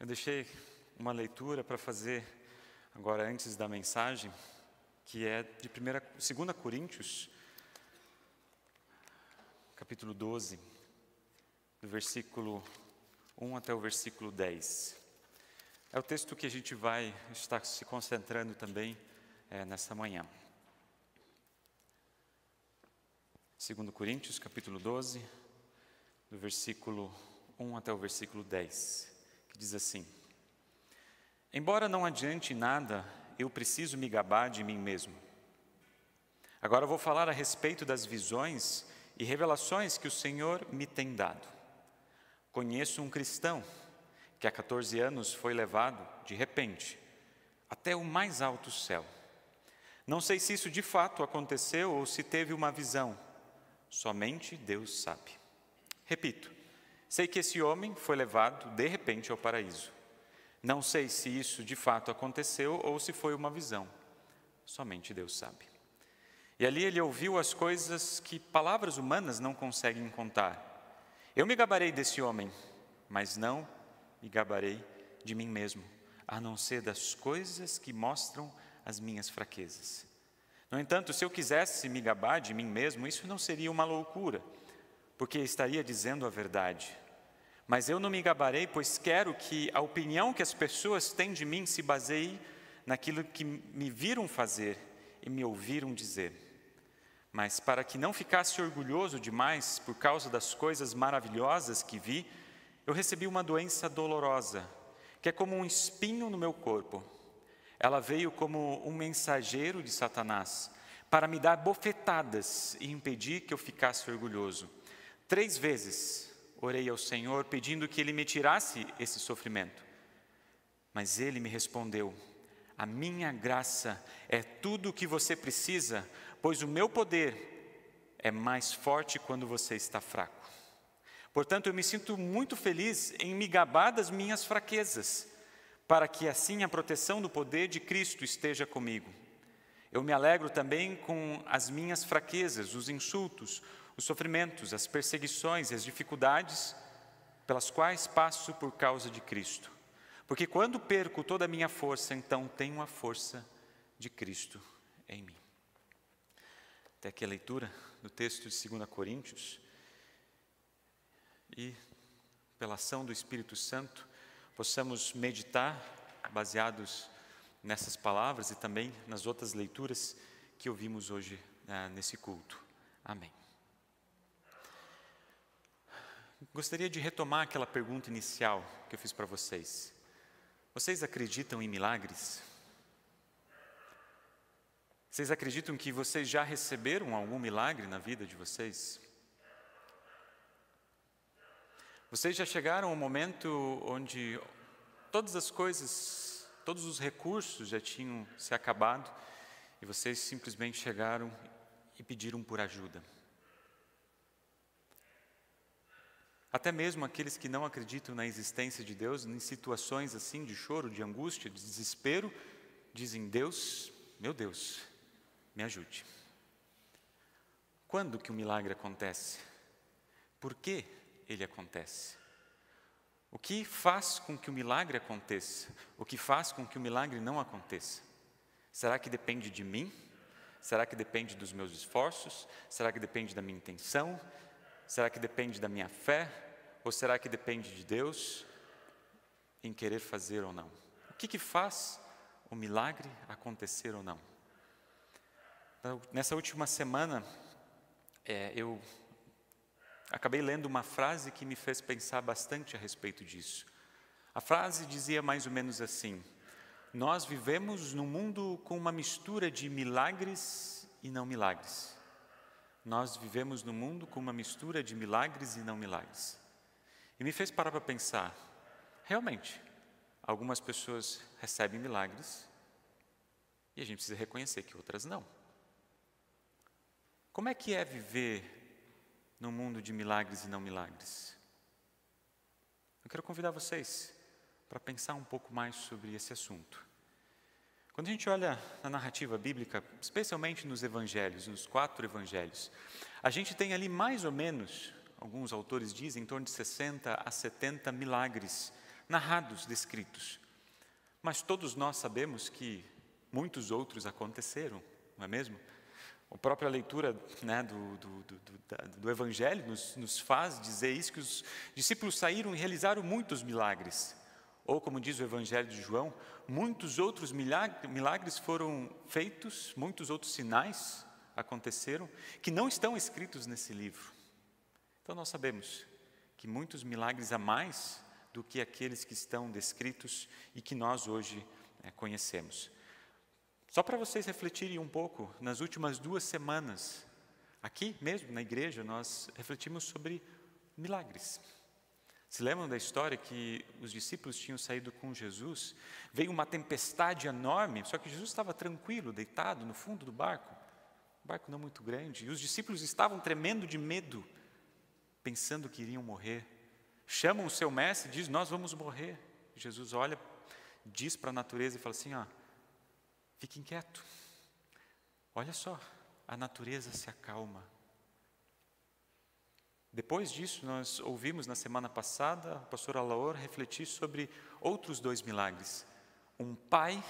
Eu deixei uma leitura para fazer agora antes da mensagem, que é de 2 Coríntios, capítulo 12, do versículo 1 até o versículo 10. É o texto que a gente vai estar se concentrando também é, nessa manhã. 2 Coríntios, capítulo 12, do versículo 1 até o versículo 10, que diz assim: Embora não adiante nada, eu preciso me gabar de mim mesmo. Agora vou falar a respeito das visões e revelações que o Senhor me tem dado. Conheço um cristão que há 14 anos foi levado, de repente, até o mais alto céu. Não sei se isso de fato aconteceu ou se teve uma visão, somente Deus sabe. Repito, sei que esse homem foi levado de repente ao paraíso. Não sei se isso de fato aconteceu ou se foi uma visão, somente Deus sabe. E ali ele ouviu as coisas que palavras humanas não conseguem contar. Eu me gabarei desse homem, mas não me gabarei de mim mesmo, a não ser das coisas que mostram as minhas fraquezas. No entanto, se eu quisesse me gabar de mim mesmo, isso não seria uma loucura, porque estaria dizendo a verdade. Mas eu não me gabarei, pois quero que a opinião que as pessoas têm de mim se baseie naquilo que me viram fazer e me ouviram dizer. Mas para que não ficasse orgulhoso demais por causa das coisas maravilhosas que vi, eu recebi uma doença dolorosa, que é como um espinho no meu corpo. Ela veio como um mensageiro de Satanás para me dar bofetadas e impedir que eu ficasse orgulhoso. Três vezes orei ao Senhor pedindo que Ele me tirasse esse sofrimento. Mas Ele me respondeu: A minha graça é tudo o que você precisa, pois o meu poder é mais forte quando você está fraco. Portanto, eu me sinto muito feliz em me gabar das minhas fraquezas, para que assim a proteção do poder de Cristo esteja comigo. Eu me alegro também com as minhas fraquezas, os insultos, os sofrimentos, as perseguições e as dificuldades pelas quais passo por causa de Cristo. Porque quando perco toda a minha força, então tenho a força de Cristo em mim. Até aqui a leitura do texto de 2 Coríntios e, pela ação do Espírito Santo, possamos meditar baseados nessas palavras e também nas outras leituras que ouvimos hoje ah, nesse culto. Amém. Gostaria de retomar aquela pergunta inicial que eu fiz para vocês. Vocês acreditam em milagres? Vocês acreditam que vocês já receberam algum milagre na vida de vocês? Vocês já chegaram ao momento onde todas as coisas, todos os recursos já tinham se acabado e vocês simplesmente chegaram e pediram por ajuda. Até mesmo aqueles que não acreditam na existência de Deus, em situações assim de choro, de angústia, de desespero, dizem: Deus, meu Deus, me ajude. Quando que o milagre acontece? Por que ele acontece. O que faz com que o milagre aconteça? O que faz com que o milagre não aconteça? Será que depende de mim? Será que depende dos meus esforços? Será que depende da minha intenção? Será que depende da minha fé? Ou será que depende de Deus em querer fazer ou não? O que, que faz o milagre acontecer ou não? Então, nessa última semana, é, eu acabei lendo uma frase que me fez pensar bastante a respeito disso. A frase dizia mais ou menos assim: Nós vivemos num mundo com uma mistura de milagres e não milagres. Nós vivemos num mundo com uma mistura de milagres e não milagres. E me fez parar para pensar: realmente, algumas pessoas recebem milagres e a gente precisa reconhecer que outras não. Como é que é viver no mundo de milagres e não milagres. Eu quero convidar vocês para pensar um pouco mais sobre esse assunto. Quando a gente olha na narrativa bíblica, especialmente nos evangelhos, nos quatro evangelhos, a gente tem ali mais ou menos, alguns autores dizem, em torno de 60 a 70 milagres narrados, descritos. Mas todos nós sabemos que muitos outros aconteceram, não é mesmo? A própria leitura né, do, do, do, do, Evangelho nos, nos faz dizer isso, que os discípulos saíram e realizaram muitos milagres. Ou, como diz o Evangelho de João, muitos outros milagres foram feitos, muitos outros sinais aconteceram, que não estão escritos nesse livro. Então, nós sabemos que muitos milagres a mais do que aqueles que estão descritos e que nós hoje é, conhecemos. Só para vocês refletirem um pouco, nas últimas duas semanas, aqui mesmo na igreja, nós refletimos sobre milagres. Se lembram da história que os discípulos tinham saído com Jesus? Veio uma tempestade enorme, só que Jesus estava tranquilo, deitado no fundo do barco, um barco não muito grande, e os discípulos estavam tremendo de medo, pensando que iriam morrer. Chamam o seu mestre e diz: Nós vamos morrer. Jesus olha, diz para a natureza e fala assim: ó, Fique inquieto. Olha só, a natureza se acalma. Depois disso, nós ouvimos na semana passada a pastora Laura refletir sobre outros dois milagres. Um pai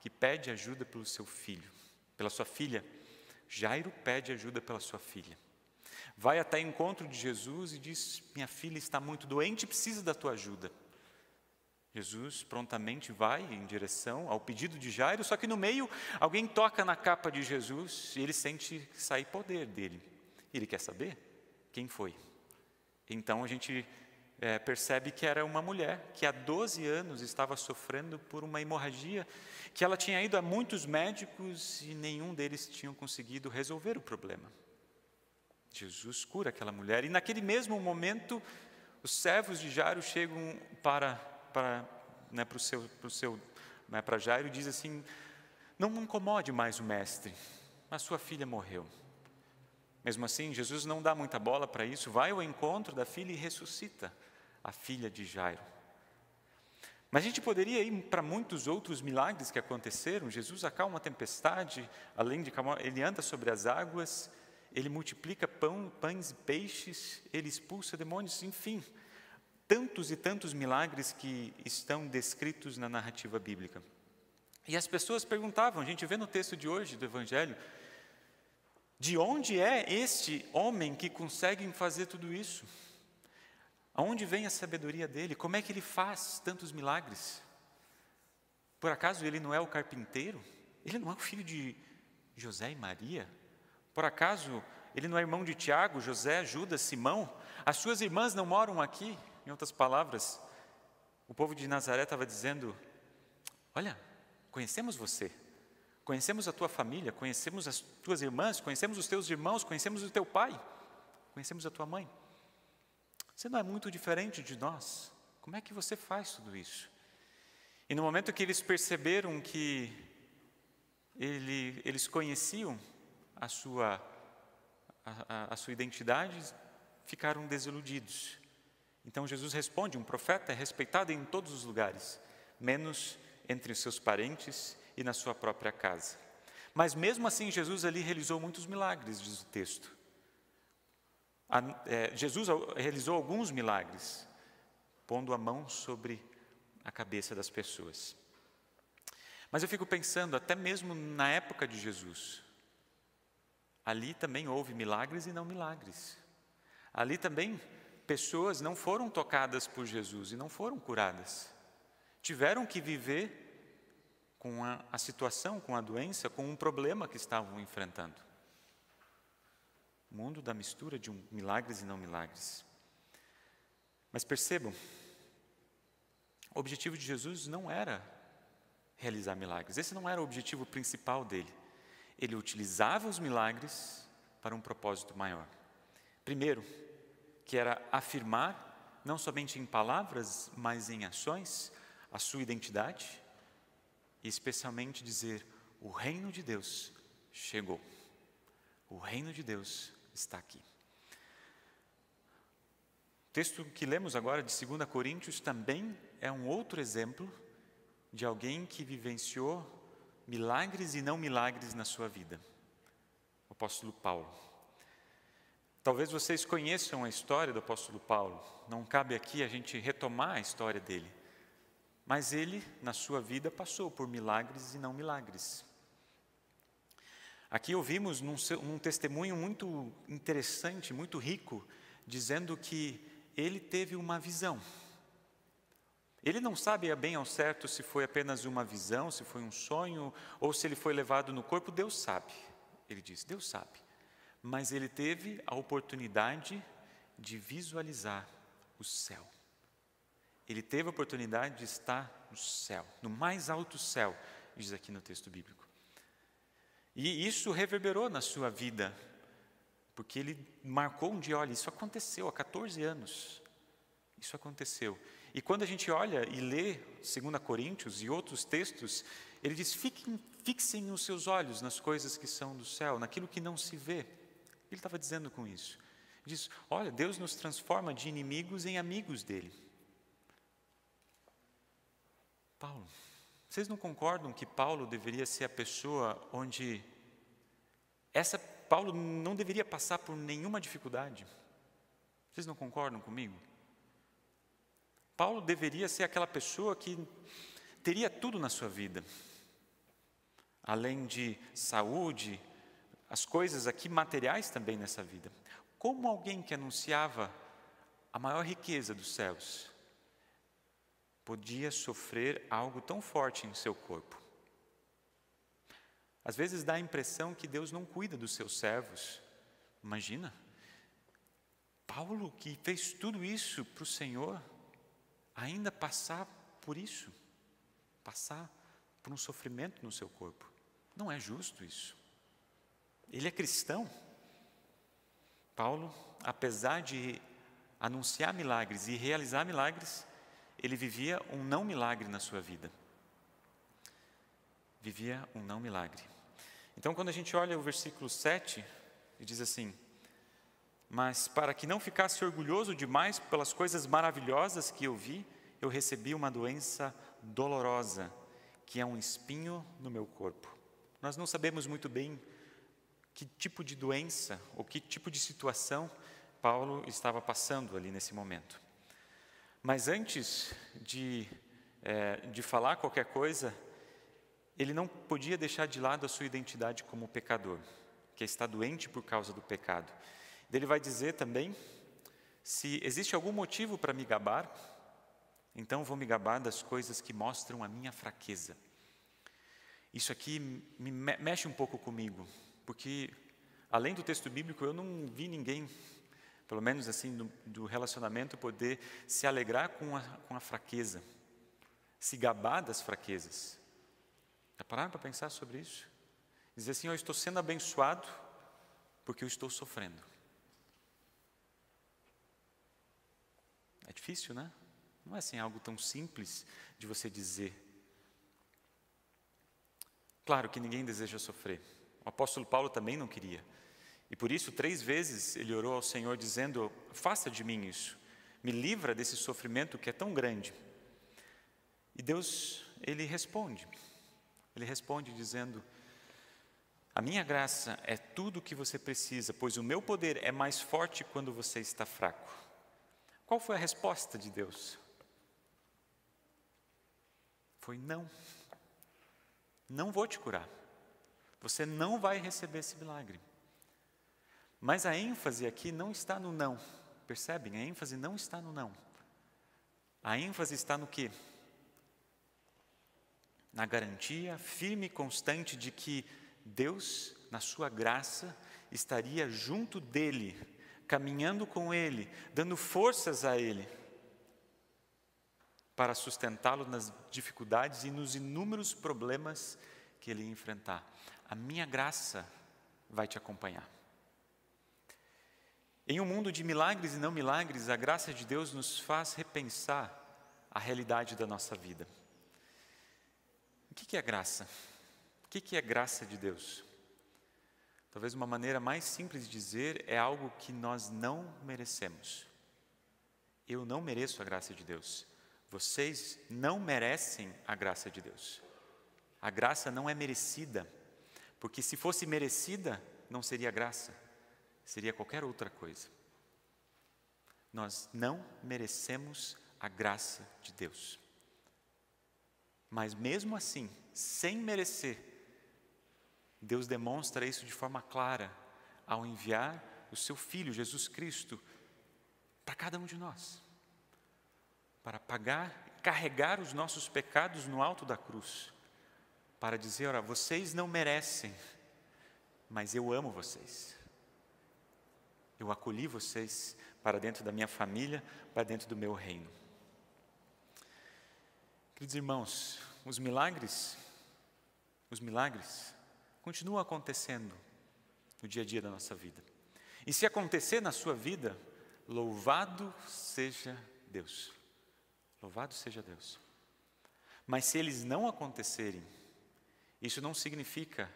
que pede ajuda pelo seu filho, pela sua filha. Jairo pede ajuda pela sua filha. Vai até encontro de Jesus e diz: Minha filha está muito doente precisa da tua ajuda. Jesus prontamente vai em direção ao pedido de Jairo, só que no meio alguém toca na capa de Jesus e ele sente sair poder dele. Ele quer saber quem foi. Então a gente é, percebe que era uma mulher que há 12 anos estava sofrendo por uma hemorragia, que ela tinha ido a muitos médicos e nenhum deles tinham conseguido resolver o problema. Jesus cura aquela mulher e naquele mesmo momento os servos de Jairo chegam para para né, o seu, pro seu né, para Jairo e diz assim: Não incomode mais o mestre, a sua filha morreu. Mesmo assim, Jesus não dá muita bola para isso, vai ao encontro da filha e ressuscita a filha de Jairo. Mas a gente poderia ir para muitos outros milagres que aconteceram. Jesus acalma a tempestade, além de acalmar, ele anda sobre as águas, ele multiplica pão, pães e peixes, ele expulsa demônios, enfim tantos e tantos milagres que estão descritos na narrativa bíblica. E as pessoas perguntavam, a gente vê no texto de hoje do Evangelho, de onde é este homem que consegue fazer tudo isso? Aonde vem a sabedoria dele? Como é que ele faz tantos milagres? Por acaso ele não é o carpinteiro? Ele não é o filho de José e Maria? Por acaso ele não é irmão de Tiago, José, Judas, Simão? As suas irmãs não moram aqui? Em outras palavras, o povo de Nazaré estava dizendo: Olha, conhecemos você, conhecemos a tua família, conhecemos as tuas irmãs, conhecemos os teus irmãos, conhecemos o teu pai, conhecemos a tua mãe. Você não é muito diferente de nós. Como é que você faz tudo isso? E no momento que eles perceberam que ele, eles conheciam a sua, a, a, sua identidade, ficaram desiludidos. Então Jesus responde: um profeta é respeitado em todos os lugares, menos entre os seus parentes e na sua própria casa. Mas mesmo assim, Jesus ali realizou muitos milagres, diz o texto. É, Jesus realizou alguns milagres, pondo a mão sobre a cabeça das pessoas. Mas eu fico pensando, até mesmo na época de Jesus, ali também houve milagres e não milagres. Ali também pessoas não foram tocadas por Jesus e não foram curadas. Tiveram que viver com a, a situação, com a doença, com um problema que estavam enfrentando. O mundo da mistura de um, milagres e não milagres. Mas percebam, o objetivo de Jesus não era realizar milagres, esse não era o objetivo principal dele. Ele utilizava os milagres para um propósito maior. Primeiro, que era afirmar, não somente em palavras, mas em ações, a sua identidade, e especialmente dizer: o reino de Deus chegou, o reino de Deus está aqui. O texto que lemos agora de 2 Coríntios também é um outro exemplo de alguém que vivenciou milagres e não milagres na sua vida. O apóstolo Paulo. Talvez vocês conheçam a história do apóstolo Paulo, não cabe aqui a gente retomar a história dele, Mas ele, na sua vida, passou por milagres e não milagres. Aqui ouvimos num, um testemunho muito interessante, muito rico, dizendo que ele teve uma visão. Ele não sabe bem ao certo se foi apenas uma visão, se foi um sonho, ou se ele foi levado no corpo, Deus sabe. Ele diz: Deus sabe. Mas ele teve a oportunidade de visualizar o céu. Ele teve a oportunidade de estar no céu, no mais alto céu, diz aqui no texto bíblico. E isso reverberou na sua vida, porque ele marcou um dia: olha, isso aconteceu há 14 anos. Isso aconteceu. E quando a gente olha e lê 2 Coríntios e outros textos, ele diz: Fiquem, fixem os seus olhos nas coisas que são do céu, naquilo que não se vê. Ele estava dizendo com isso. Ele diz: Olha, Deus nos transforma de inimigos em amigos dele. Paulo, vocês não concordam que Paulo deveria ser a pessoa onde essa Paulo não deveria passar por nenhuma dificuldade? Vocês não concordam comigo? Paulo deveria ser aquela pessoa que teria tudo na sua vida, além de saúde, as coisas aqui materiais também nessa vida. Como alguém que anunciava a maior riqueza dos céus podia sofrer algo tão forte em seu corpo? Às vezes dá a impressão que Deus não cuida dos seus servos. Imagina, Paulo que fez tudo isso para o Senhor, ainda passar por isso, passar por um sofrimento no seu corpo. Não é justo isso. Ele é cristão. Paulo, apesar de anunciar milagres e realizar milagres, ele vivia um não milagre na sua vida. Vivia um não milagre. Então, quando a gente olha o versículo 7, ele diz assim: mas para que não ficasse orgulhoso demais pelas coisas maravilhosas que eu vi, eu recebi uma doença dolorosa, que é um espinho no meu corpo. Nós não sabemos muito bem que tipo de doença ou que tipo de situação Paulo estava passando ali nesse momento. Mas antes de, é, de falar qualquer coisa, ele não podia deixar de lado a sua identidade como pecador, que está doente por causa do pecado. Ele vai dizer também: se existe algum motivo para me gabar, então vou me gabar das coisas que mostram a minha fraqueza. Isso aqui me mexe um pouco comigo, porque além do texto bíblico eu não vi ninguém, pelo menos assim do, do relacionamento, poder se alegrar com a, com a fraqueza, se gabar das fraquezas. Já pararam para pensar sobre isso? Dizer assim: eu estou sendo abençoado porque eu estou sofrendo. É difícil, né? Não é assim algo tão simples de você dizer. Claro que ninguém deseja sofrer. O apóstolo Paulo também não queria. E por isso, três vezes ele orou ao Senhor dizendo: Faça de mim isso, me livra desse sofrimento que é tão grande. E Deus, ele responde. Ele responde dizendo: A minha graça é tudo o que você precisa, pois o meu poder é mais forte quando você está fraco. Qual foi a resposta de Deus? Foi não. Não vou te curar. Você não vai receber esse milagre. Mas a ênfase aqui não está no não. Percebem? A ênfase não está no não. A ênfase está no quê? Na garantia firme e constante de que Deus, na sua graça, estaria junto dele, caminhando com ele, dando forças a ele para sustentá-lo nas dificuldades e nos inúmeros problemas que ele enfrentar. A minha graça vai te acompanhar. Em um mundo de milagres e não milagres, a graça de Deus nos faz repensar a realidade da nossa vida. O que é graça? O que é graça de Deus? Talvez uma maneira mais simples de dizer é algo que nós não merecemos. Eu não mereço a graça de Deus. Vocês não merecem a graça de Deus. A graça não é merecida, porque se fosse merecida, não seria graça, seria qualquer outra coisa. Nós não merecemos a graça de Deus. Mas mesmo assim, sem merecer, Deus demonstra isso de forma clara ao enviar o seu Filho, Jesus Cristo, para cada um de nós, para pagar, carregar os nossos pecados no alto da cruz, para dizer: olha, vocês não merecem, mas eu amo vocês. Eu acolhi vocês para dentro da minha família, para dentro do meu reino. Queridos irmãos, os milagres, os milagres continuam acontecendo no dia a dia da nossa vida. E se acontecer na sua vida, louvado seja Deus. Louvado seja Deus. Mas se eles não acontecerem, isso não significa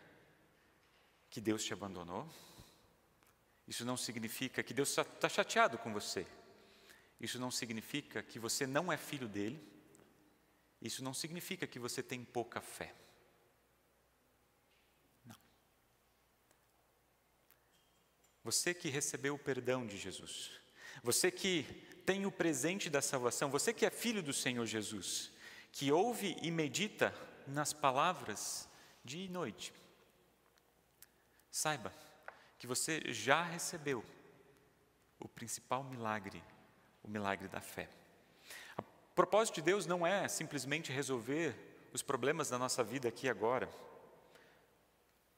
que Deus te abandonou, isso não significa que Deus está chateado com você, isso não significa que você não é filho dele, isso não significa que você tem pouca fé. Não. Você que recebeu o perdão de Jesus, você que tem o presente da salvação, você que é filho do Senhor Jesus, que ouve e medita nas palavras dia e noite, saiba que você já recebeu o principal milagre, o milagre da fé. O propósito de Deus não é simplesmente resolver os problemas da nossa vida aqui e agora.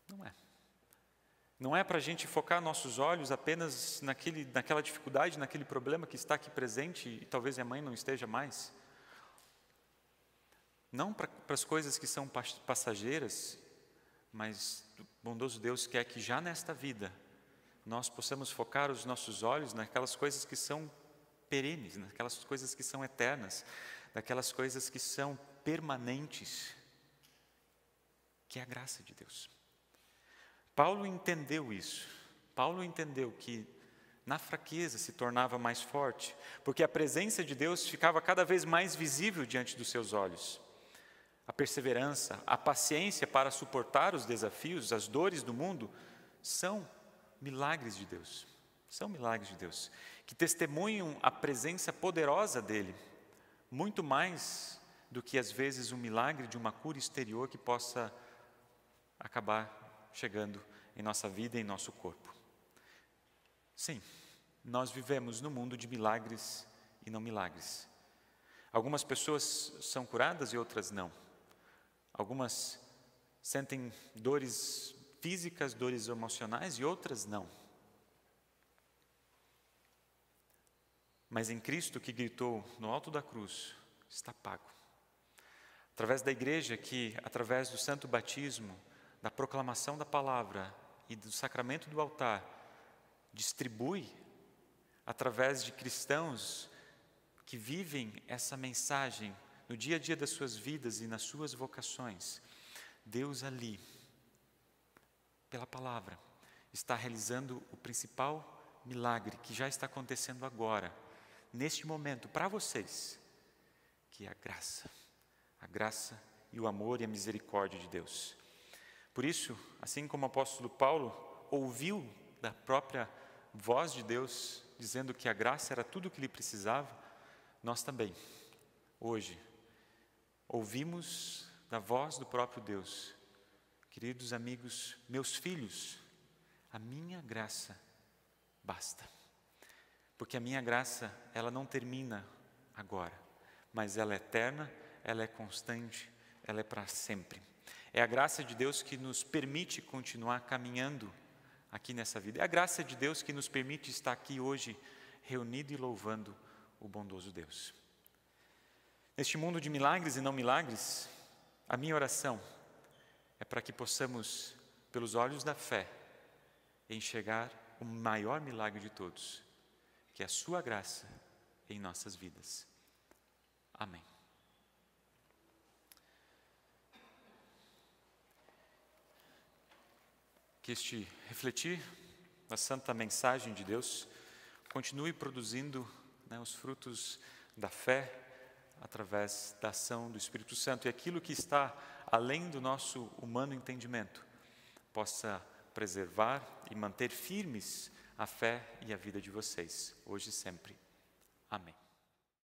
Não é. Não é para a gente focar nossos olhos apenas naquele, naquela dificuldade, naquele problema que está aqui presente e talvez a mãe não esteja mais. Não para, as coisas que são passageiras, mas bondoso Deus quer que já nesta vida nós possamos focar os nossos olhos naquelas coisas que são perenes, naquelas coisas que são eternas, naquelas coisas que são permanentes, que é a graça de Deus. Paulo entendeu isso. Paulo entendeu que na fraqueza se tornava mais forte, porque a presença de Deus ficava cada vez mais visível diante dos seus olhos. A perseverança, a paciência para suportar os desafios, as dores do mundo, são milagres de Deus. São milagres de Deus, que testemunham a presença poderosa dEle, muito mais do que às vezes um milagre de uma cura exterior que possa acabar chegando em nossa vida e em nosso corpo. Sim, nós vivemos no mundo de milagres e não milagres. Algumas pessoas são curadas e outras não. Algumas sentem dores físicas, dores emocionais e outras não. Mas em Cristo que gritou no alto da cruz, está pago. Através da igreja que, através do santo batismo, da proclamação da palavra e do sacramento do altar distribui através de cristãos que vivem essa mensagem no dia a dia das suas vidas e nas suas vocações. Deus ali, pela palavra, está realizando o principal milagre que já está acontecendo agora, neste momento, para vocês, que é a graça, a graça e o amor e a misericórdia de Deus. Por isso, assim como o apóstolo Paulo ouviu da própria voz de Deus, dizendo que a graça era tudo o que lhe precisava, nós também, hoje, ouvimos da voz do próprio Deus. Queridos amigos, meus filhos, a minha graça basta. Porque a minha graça, ela não termina agora, mas ela é eterna, ela é constante, ela é para sempre. É a graça de Deus que nos permite continuar caminhando aqui nessa vida. É a graça de Deus que nos permite estar aqui hoje, reunido e louvando o bondoso Deus. Neste mundo de milagres e não milagres, a minha oração é para que possamos, pelos olhos da fé, enxergar o maior milagre de todos, que é a Sua graça em nossas vidas. Amém. que este refletir da santa mensagem de Deus continue produzindo né, os frutos da fé através da ação do Espírito Santo e aquilo que está além do nosso humano entendimento possa preservar e manter firmes a fé e a vida de vocês, hoje e sempre. Amém.